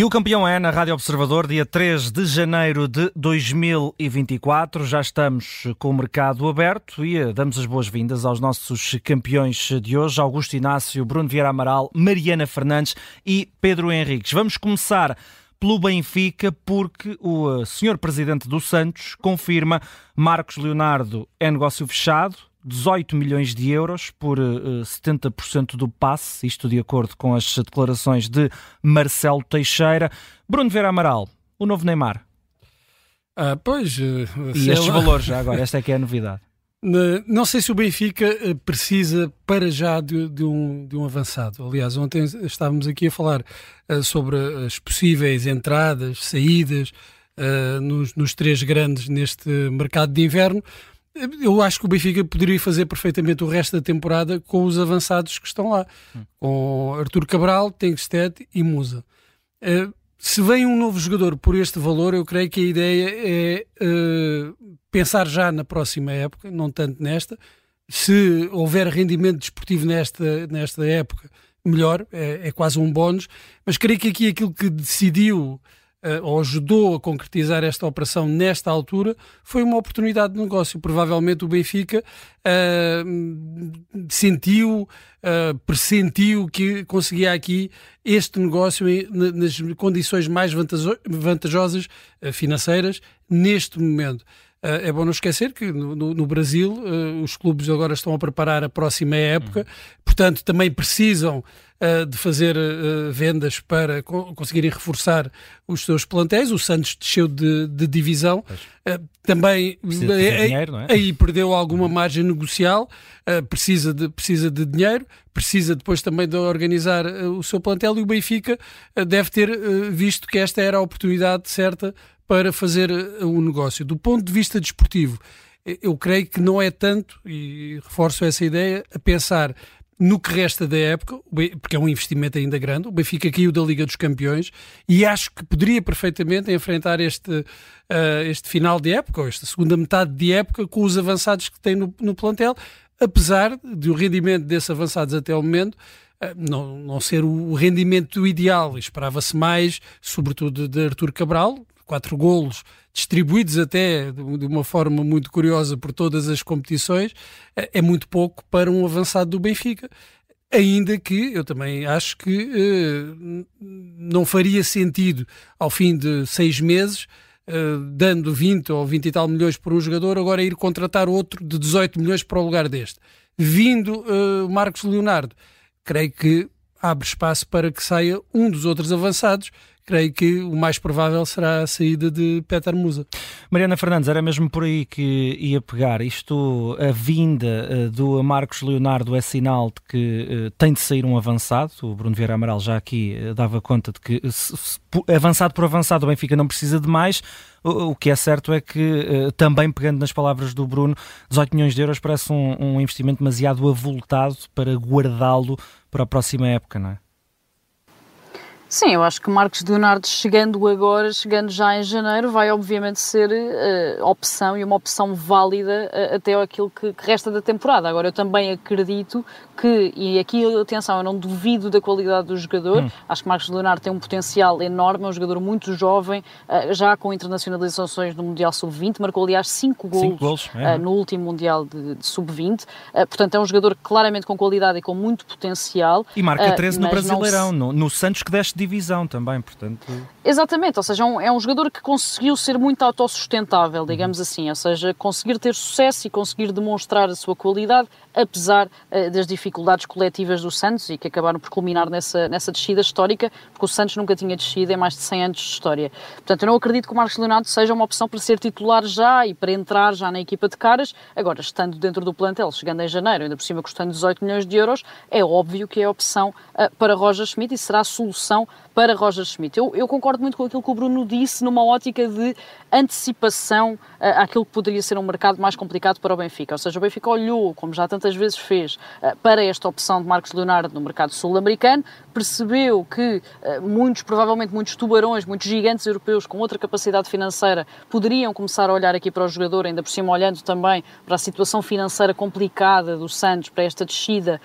E o campeão é na Rádio Observador, dia 3 de janeiro de 2024. Já estamos com o mercado aberto e eh, damos as boas-vindas aos nossos campeões de hoje, Augusto Inácio, Bruno Vieira Amaral, Mariana Fernandes e Pedro Henriques. Vamos começar pelo Benfica, porque o eh, senhor presidente do Santos confirma Marcos Leonardo é negócio fechado, 18 milhões de euros por uh, eh, 70% do passe, isto de acordo com as declarações de Marcelo Teixeira. Bruno Vera Amaral, o novo Neymar. Ah, pois. Uh, e estes valores já agora, esta é que é a novidade. Não sei se o Benfica eh, precisa para já de, de, um, de um avançado. Aliás, ontem estávamos aqui a falar sobre as possíveis entradas, saídas nos, nos três grandes neste mercado de inverno. Eu acho que o Benfica poderia fazer perfeitamente o resto da temporada com os avançados que estão lá, hum. com Artur Cabral, Tengsted e Musa. Uh, se vem um novo jogador por este valor, eu creio que a ideia é uh, pensar já na próxima época, não tanto nesta. Se houver rendimento desportivo nesta, nesta época, melhor, é, é quase um bónus. Mas creio que aqui aquilo que decidiu ou ajudou a concretizar esta operação nesta altura foi uma oportunidade de negócio. Provavelmente o Benfica uh, sentiu, uh, pressentiu que conseguia aqui este negócio nas condições mais vantajosas financeiras neste momento. Uh, é bom não esquecer que no, no, no Brasil uh, os clubes agora estão a preparar a próxima época, uhum. portanto também precisam uh, de fazer vendas para co conseguirem reforçar os seus plantéis. O Santos desceu de, de divisão, também aí, dinheiro, é? aí, perdeu alguma margem negocial, precisa, de, precisa de dinheiro, precisa depois também de organizar o seu plantel e o Benfica deve ter visto que esta era a oportunidade certa para fazer o negócio. Do ponto de vista desportivo, eu creio que não é tanto, e reforço essa ideia, a pensar no que resta da época, porque é um investimento ainda grande. O Benfica caiu da Liga dos Campeões e acho que poderia perfeitamente enfrentar este, uh, este final de época, ou esta segunda metade de época, com os avançados que tem no, no plantel, apesar de o rendimento desses avançados até o momento uh, não, não ser o rendimento ideal. Esperava-se mais, sobretudo de Artur Cabral, quatro golos distribuídos até de uma forma muito curiosa por todas as competições, é, é muito pouco para um avançado do Benfica. Ainda que eu também acho que eh, não faria sentido, ao fim de seis meses, eh, dando 20 ou 20 e tal milhões por um jogador, agora ir contratar outro de 18 milhões para o lugar deste. Vindo uh, Marcos Leonardo, creio que abre espaço para que saia um dos outros avançados creio que o mais provável será a saída de Peter Musa. Mariana Fernandes, era mesmo por aí que ia pegar. Isto, a vinda uh, do Marcos Leonardo é sinal de que uh, tem de sair um avançado. O Bruno Vieira Amaral já aqui uh, dava conta de que avançado por avançado o Benfica não precisa de mais. O que é certo é que, também pegando nas palavras do Bruno, 18 milhões de euros parece um, um investimento demasiado avultado para guardá-lo para a próxima época, não é? Sim, eu acho que Marcos Leonardo chegando agora, chegando já em janeiro, vai obviamente ser uh, opção e uma opção válida uh, até aquilo que, que, resta da temporada. Agora, eu também acredito que, e aqui atenção, eu não duvido da qualidade do jogador, hum. acho que Marcos Leonardo tem um potencial enorme, é um jogador muito jovem, uh, já com internacionalizações no Mundial Sub-20, marcou aliás 5 gols, gols é. no último Mundial de, de Sub-20, portanto é um jogador claramente com qualidade e com muito potencial. E marca 13 no Brasileirão, se... no, no Santos que deste divisão também, portanto. Exatamente, ou seja, é um, é um jogador que conseguiu ser muito autossustentável, digamos uhum. assim, ou seja, conseguir ter sucesso e conseguir demonstrar a sua qualidade, apesar uh, das dificuldades coletivas do Santos e que acabaram por culminar nessa, nessa descida histórica, porque o Santos nunca tinha descido em mais de 100 anos de história. Portanto, eu não acredito que o Marcos Leonardo seja uma opção para ser titular já e para entrar já na equipa de caras, agora, estando dentro do plantel, chegando em janeiro, ainda por cima custando 18 milhões de euros, é óbvio que é a opção uh, para Roger Schmidt e será a solução para Roger Schmidt. Eu, eu, concordo muito com aquilo que o Bruno disse, numa ótica de antecipação uh, àquilo que poderia ser um mercado mais complicado para o Benfica. Ou seja, o Benfica olhou, como já tantas vezes fez, uh, para esta opção de Marcos Leonardo no mercado sul-americano, percebeu que uh, muitos, provavelmente muitos tubarões, muitos gigantes europeus com outra capacidade financeira poderiam começar a olhar aqui para o jogador, ainda por cima olhando também para a situação financeira complicada do Santos, para esta descida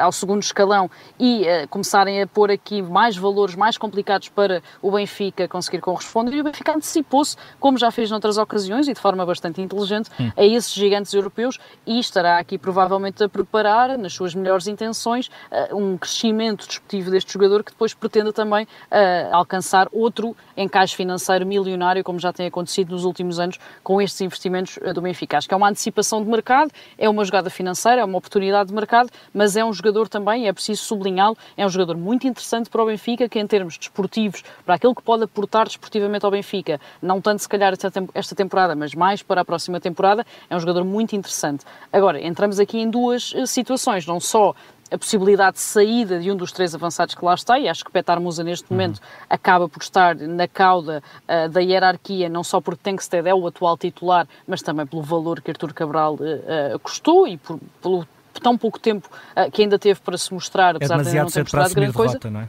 ao segundo escalão e começarem a pôr aqui mais valores jogadores mais complicados para o Benfica conseguir corresponder e o Benfica antecipou-se, como já fez noutras ocasiões e de forma bastante inteligente, hum. a esses gigantes europeus e estará aqui provavelmente a preparar, nas suas melhores intenções, uh, um crescimento desportivo deste jogador que depois pretende também uh, alcançar outro encaixe financeiro milionário, como já tem acontecido nos últimos anos com estes investimentos uh, do Benfica. Acho que é uma antecipação de mercado, é uma jogada financeira, é uma oportunidade de mercado, mas é um jogador também, é preciso sublinhá-lo, é um jogador muito interessante para o Benfica, que em termos desportivos, para aquilo que pode aportar desportivamente ao Benfica, não tanto se calhar esta temporada, mas mais para a próxima temporada, é um jogador muito interessante. Agora, entramos aqui em duas eh, situações, não só a possibilidade de saída de um dos três avançados que lá está, e acho que Petar Musa neste uhum. momento acaba por estar na cauda uh, da hierarquia, não só porque Tenkstead é o atual titular, mas também pelo valor que Artur Cabral uh, uh, custou e por, pelo tão pouco tempo que ainda teve para se mostrar, apesar é de não ter mostrado grande coisa. Derrota, não é?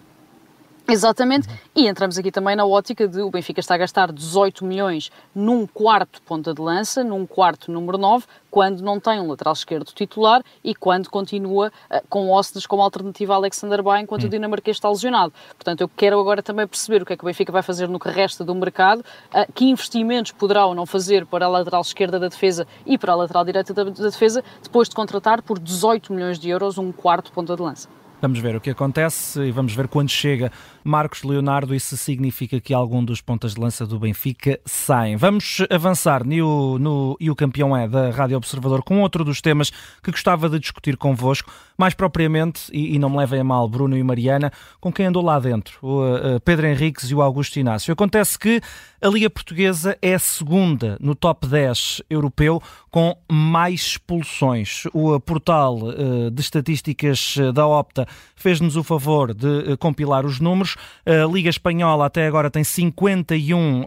Exatamente, e entramos aqui também na ótica de o Benfica está a gastar 18 milhões num quarto ponta de lança, num quarto número 9, quando não tem um lateral esquerdo titular e quando continua uh, com Osnes como alternativa a Alexander Bay enquanto hum. o dinamarquês está lesionado. Portanto, eu quero agora também perceber o que é que o Benfica vai fazer no que resta do mercado, uh, que investimentos poderá ou não fazer para a lateral esquerda da defesa e para a lateral direita da, da defesa, depois de contratar por 18 milhões de euros um quarto ponta de lança. Vamos ver o que acontece e vamos ver quando chega Marcos Leonardo e se significa que algum dos pontas de lança do Benfica saem. Vamos avançar no, no E o Campeão é da Rádio Observador com outro dos temas que gostava de discutir convosco, mais propriamente, e, e não me levem a mal, Bruno e Mariana, com quem andou lá dentro, o uh, Pedro Henriques e o Augusto Inácio. Acontece que a Liga Portuguesa é segunda no top 10 europeu com mais expulsões. O portal uh, de estatísticas da Opta fez-nos o favor de uh, compilar os números. A Liga Espanhola até agora tem 51 uh,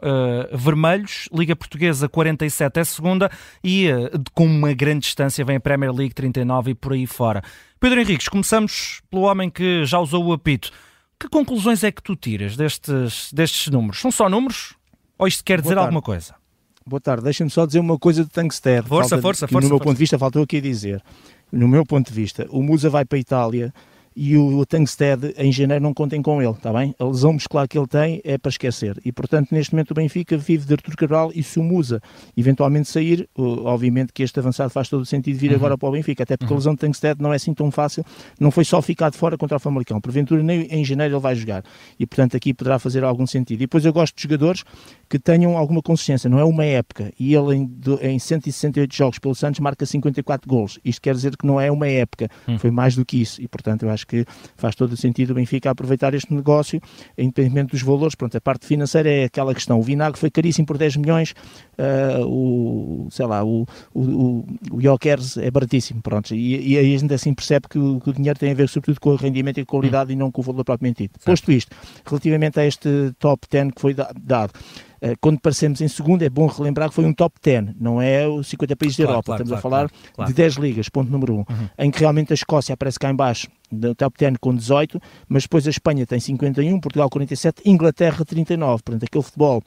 vermelhos, Liga Portuguesa 47 é segunda e com uma grande distância vem a Premier League 39 e por aí fora. Pedro Henriques, começamos pelo homem que já usou o apito. Que conclusões é que tu tiras destes, destes números? São só números? Ou isto quer dizer alguma coisa? Boa tarde, deixa-me só dizer uma coisa do Tankstead. Força, Falta, força, força. No meu força. ponto de vista, faltou aqui dizer. No meu ponto de vista, o Musa vai para a Itália e o Tankstead em janeiro não contem com ele, está bem? A lesão muscular que ele tem é para esquecer. E portanto, neste momento o Benfica vive de Artur Cabral e se o Musa eventualmente sair, obviamente que este avançado faz todo o sentido vir uhum. agora para o Benfica, até porque uhum. a lesão de Tankstead não é assim tão fácil, não foi só ficar de fora contra o Famalicão. Porventura, nem em janeiro ele vai jogar. E portanto, aqui poderá fazer algum sentido. E depois eu gosto de jogadores que tenham alguma consciência, não é uma época. E ele em, em 168 jogos pelo Santos marca 54 gols. Isto quer dizer que não é uma época, uhum. foi mais do que isso. E portanto, eu acho acho que faz todo o sentido o Benfica aproveitar este negócio, independentemente dos valores. Pronto, a parte financeira é aquela questão. O Vinagre foi caríssimo por 10 milhões, uh, o, sei lá, o, o, o Jokers é baratíssimo, pronto. E, e aí a gente assim percebe que o, que o, dinheiro tem a ver sobretudo com o rendimento e a qualidade hum. e não com o valor propriamente dito. Posto isto, relativamente a este top 10 que foi dado, quando aparecemos em segundo, é bom relembrar que foi um top 10, não é os 50 países claro, da Europa. Claro, Estamos claro, a falar de 10 ligas, ponto número 1, um, uhum. em que realmente a Escócia aparece cá em baixo, no top 10 com 18, mas depois a Espanha tem 51, Portugal 47, Inglaterra 39. Portanto, aquele futebol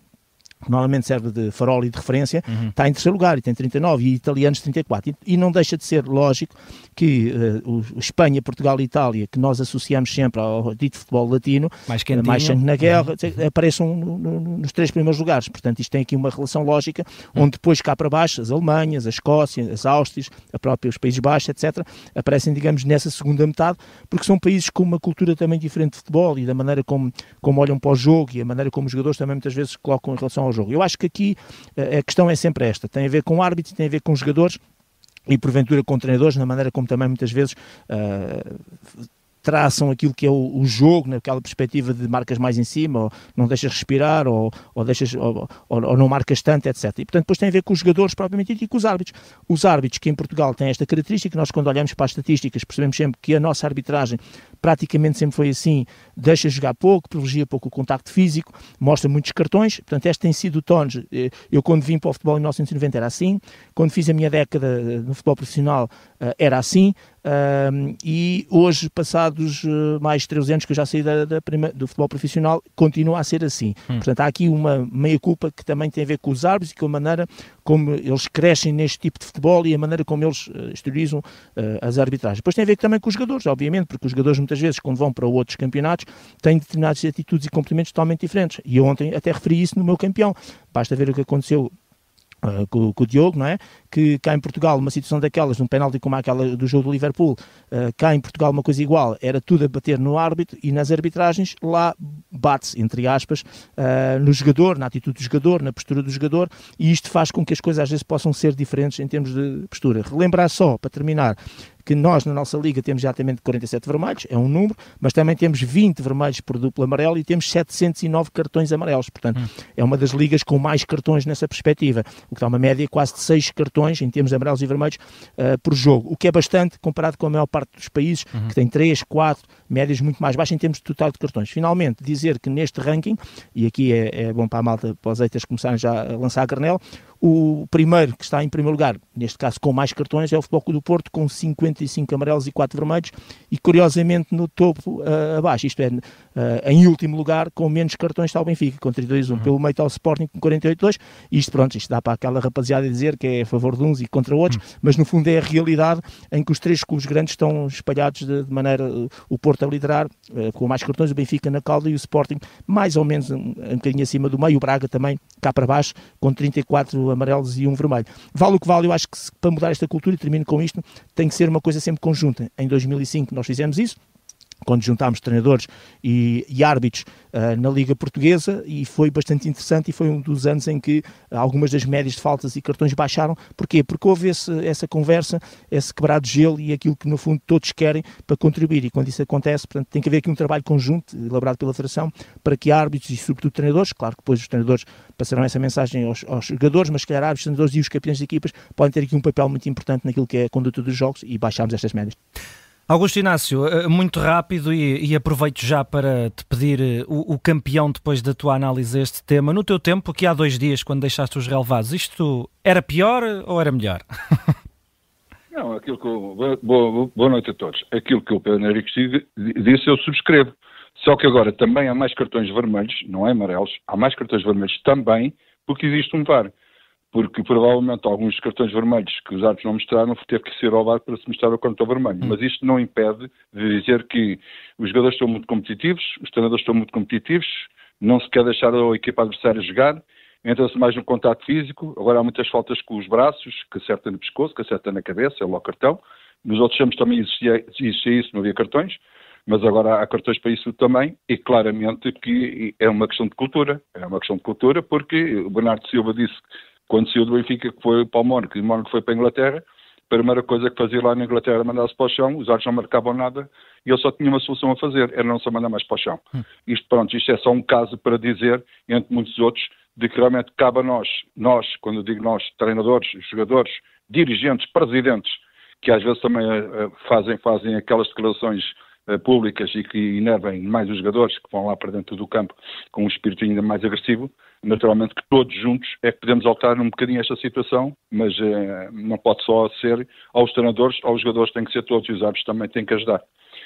normalmente serve de farol e de referência, uhum. está em terceiro lugar e tem 39 e italianos 34. E, e não deixa de ser lógico que uh, o, Espanha, Portugal e Itália, que nós associamos sempre ao dito futebol latino, mais, uh, mais sangue na guerra, uhum. apareçam no, no, nos três primeiros lugares. Portanto, isto tem aqui uma relação lógica, uhum. onde depois cá para baixo as Alemanhas, a Escócia, as Áustrias, a própria, os Países Baixos, etc., aparecem, digamos, nessa segunda metade, porque são países com uma cultura também diferente de futebol e da maneira como, como olham para o jogo e a maneira como os jogadores também muitas vezes colocam em relação ao jogo. Eu acho que aqui eh, a questão é sempre esta: tem a ver com árbitros, tem a ver com jogadores e porventura com treinadores, na maneira como também muitas vezes uh, traçam aquilo que é o, o, jogo, naquela perspectiva de marcas mais em cima, ou não deixas respirar, ou, ou, deixas, ou, ou, não marcas tanto, etc. E portanto depois tem a ver com os jogadores propriamente dito e com os árbitros. Os árbitros que em Portugal têm esta característica, nós quando olhamos para as estatísticas percebemos sempre que a nossa arbitragem praticamente sempre foi assim, deixa jogar pouco, privilegia pouco o contacto físico, mostra muitos cartões, portanto este tem sido o tono, eh, eu quando vim para o futebol em 1990 era assim, quando fiz a minha década eh, no futebol profissional eh, era assim, e hoje, passados uh, mais de 13 anos que eu já saí da, da prima, do futebol profissional, continua a ser assim. Hum. Portanto, há aqui uma meia-culpa que também tem a ver com os árbitros e com a maneira como eles crescem neste tipo de futebol e a maneira como eles uh, exteriorizam uh, as arbitragens. Depois tem a ver também com os jogadores, obviamente, porque os jogadores muitas vezes, quando vão para outros campeonatos, têm determinadas atitudes e comportamentos totalmente diferentes. E eu ontem até referi isso no meu campeão. Basta ver o que aconteceu Uh, com, com, o Diogo, não é? Que cá em Portugal, uma situação daquelas, um penalti como aquela do jogo do Liverpool, uh, cá em Portugal uma coisa igual, era tudo a bater no árbitro e nas arbitragens lá bate-se, entre aspas, uh, no jogador, na atitude do jogador, na postura do jogador, e isto faz com que as coisas às vezes possam ser diferentes em termos de postura. Relembrar só, para terminar, que nós na nossa liga temos exatamente 47 vermelhos, é um número, mas também temos 20 vermelhos por duplo amarelo e temos 709 cartões amarelos. Portanto, hum. é uma das ligas com mais cartões nessa perspectiva, o que dá uma média quase de 6 cartões em termos de amarelos e vermelhos uh, por jogo, o que é bastante comparado com a maior parte dos países, uhum. que tem 3, 4, médias muito mais baixas em termos de total de cartões. Finalmente, dizer que neste ranking, e aqui é, é bom para a malta, para os haters começarem já a lançar a granel, o primeiro que está em primeiro lugar, neste caso com mais cartões, é o Futebol Clube do Porto, com 55 amarelos e 4 vermelhos, e curiosamente no topo uh, abaixo, isto é, em último lugar, com menos cartões está o Benfica, com 32-1. Uhum. Pelo meio está o Sporting com 48-2. Isto, pronto, isto dá para aquela rapaziada dizer que é a favor de uns e contra outros, uhum. mas no fundo é a realidade em que os três clubes grandes estão espalhados de, de maneira, uh, o Porto a liderar, com mais cartões, o Benfica na cauda e o Sporting mais ou menos um, um bocadinho acima do meio, o Braga também cá para baixo, com 34 amarelos e um vermelho. Vale o que vale, eu acho que para mudar esta cultura, e termino com isto, tem que ser uma coisa sempre conjunta. Em 2005 nós fizemos isso, quando juntámos treinadores e, e árbitros uh, na Liga Portuguesa e foi bastante interessante e foi um dos anos em que algumas das médias de faltas e cartões baixaram. Porquê? Porque houve esse, essa conversa, esse quebrado de gelo e aquilo que no fundo todos querem para contribuir e quando isso acontece, portanto, tem que haver aqui um trabalho conjunto elaborado pela Federação para que árbitros e sobretudo treinadores, claro que depois os treinadores passarão essa mensagem aos, aos jogadores, mas se calhar árbitros, treinadores e os campeões de equipas podem ter aqui um papel muito importante naquilo que é a conduta dos jogos e baixarmos estas médias. Augusto Inácio, eh, muito rápido e, e, aproveito já para te pedir eh, o, o, campeão depois da tua análise a este tema. No teu tempo, aqui há dois dias, quando deixaste os relevados, isto era pior ou era melhor? Não, aquilo que eu, boa, boa noite a todos. Aquilo que o Pedro Henrique disse, eu subscrevo. Só que agora também há mais cartões vermelhos, não é amarelos, há mais cartões vermelhos também, porque existe um VAR porque provavelmente alguns cartões vermelhos que os árbitros não mostraram teve que ser ao VAR para se mostrar o cartão vermelho. Hum. Mas isto não impede de dizer que os jogadores estão muito competitivos, os treinadores estão muito competitivos, não se quer deixar a equipa adversária jogar, entra-se mais no contato físico, agora há muitas faltas com os braços, que acerta no pescoço, que acerta na cabeça, é logo cartão. Nos outros campos também existia, existia isso, não havia cartões, mas agora há cartões para isso também, e claramente que é uma questão de cultura. É uma questão de cultura, porque o Bernardo Silva disse quando saiu do Benfica, que foi para o Mónaco, e o Mónaco foi para a Inglaterra, a primeira coisa que fazia lá na Inglaterra era mandar-se para o chão, os árbitros não marcavam nada, e ele só tinha uma solução a fazer, era não se mandar mais para o chão. Hum. Isto, pronto, isto é só um caso para dizer, entre muitos outros, de que realmente cabe a nós, nós, quando eu digo nós, treinadores, jogadores, dirigentes, presidentes, que às vezes também uh, fazem, fazem aquelas declarações públicas e que enervem mais os jogadores que vão lá para dentro do campo com um espírito ainda mais agressivo, naturalmente que todos juntos é que podemos alterar um bocadinho esta situação, mas eh, não pode só ser aos treinadores, aos jogadores tem que ser todos e os árbitros também têm que ajudar.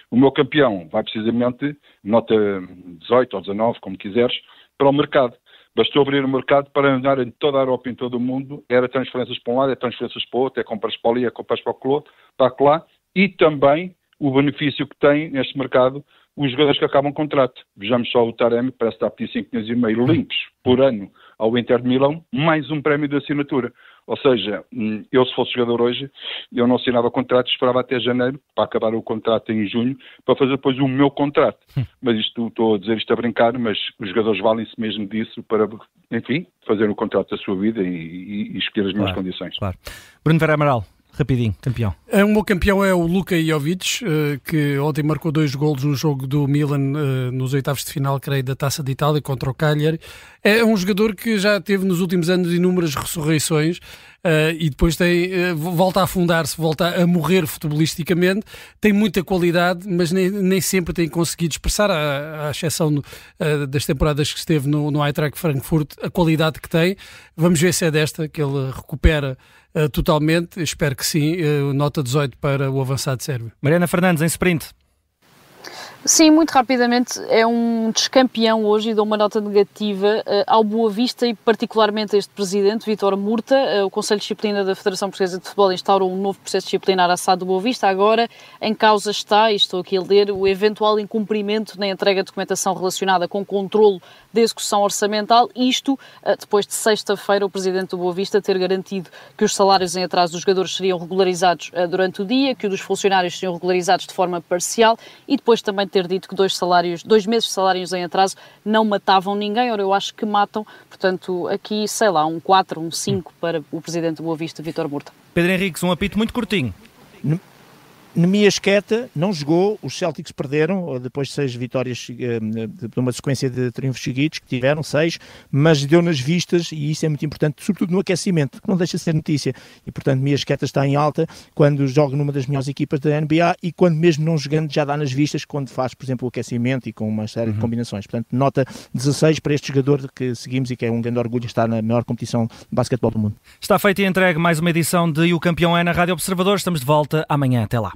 O meu campeão vai precisamente, nota 18 ou 19, como quiseres, para o mercado. Bastou abrir o mercado para andar em toda a Europa, em todo o mundo, era transferências para um lado, é transferências para o outro, é compras para ali, é compras para o outro, para lá, e também o benefício que tem neste mercado os jogadores que acabam contrato. Vejamos só o Taremi, parece estar a pedir 5 milhões e meio limpos por ano ao Inter de Milão, mais um prémio de assinatura. Ou seja, hum, eu se fosse jogador hoje, eu não assinava contrato, esperava até janeiro, para acabar o contrato em junho, para fazer depois o meu contrato. Hum. Mas isto, estou a dizer isto a brincar, mas os jogadores valem-se mesmo disso para, enfim, fazer o contrato da sua vida e, e, e escolher as minhas condições. Claro. Bruno Vera Amaral, Rapidinho, campeão. É, o meu campeão é o Luka Jovic, eh, que ontem marcou dois golos no jogo do Milan eh, nos oitavos de final, creio, da Taça de Itália contra o Cagliari. É um jogador que já teve nos últimos anos inúmeras ressurreições uh, e depois tem, volta a afundar-se, volta a morrer futebolisticamente. Tem muita qualidade, mas nem, nem sempre tem conseguido expressar, à, à exceção das temporadas que esteve no, no Eintracht Frankfurt, a qualidade que tem. Vamos ver se é desta que ele recupera totalmente. Espero que sim. nota 18 para o avançado sérvio. Mariana Fernandes, em sprint. Sim, muito rapidamente, é um descampeão hoje e dou uma nota negativa uh, ao Boa Vista e particularmente a este presidente, Vítor Murta. Uh, o Conselho de Disciplina da Federação Portuguesa de Futebol instaurou um novo processo disciplinar assado do Boa Vista. Agora, em causa está, e estou aqui a ler, o eventual incumprimento na entrega de documentação relacionada com o controlo da execução orçamental. Isto, uh, depois de sexta-feira, o presidente do Boa Vista ter garantido que os salários em atraso dos jogadores seriam regularizados durante o dia, que o dos funcionários seriam regularizados de forma parcial e depois também ter dito que dois salários, dois meses de salários em atraso não matavam ninguém, ora eu acho que matam, portanto aqui, sei lá, um 4, um 5 para o Presidente do Boa Vista, Vítor Murta. Pedro Henriques, um apito muito curtinho. Nemias Queta não jogou, os Celtics perderam, depois de seis vitórias, eh, de uma sequência de triunfos seguidos, que tiveram seis, mas deu nas vistas, e isso é muito importante, sobretudo no aquecimento, que não deixa de ser notícia. E, portanto, Nemias Queta está em alta quando joga numa das melhores equipas da NBA e quando mesmo não jogando já dá nas vistas, quando faz, por exemplo, o aquecimento e com uma série uhum. de combinações. Portanto, nota 16 para este jogador que seguimos e que é um grande orgulho estar na maior competição de basquetebol do mundo. Está feita e entregue mais uma edição de O Campeão é na Rádio Observador. Estamos de volta amanhã. Até lá.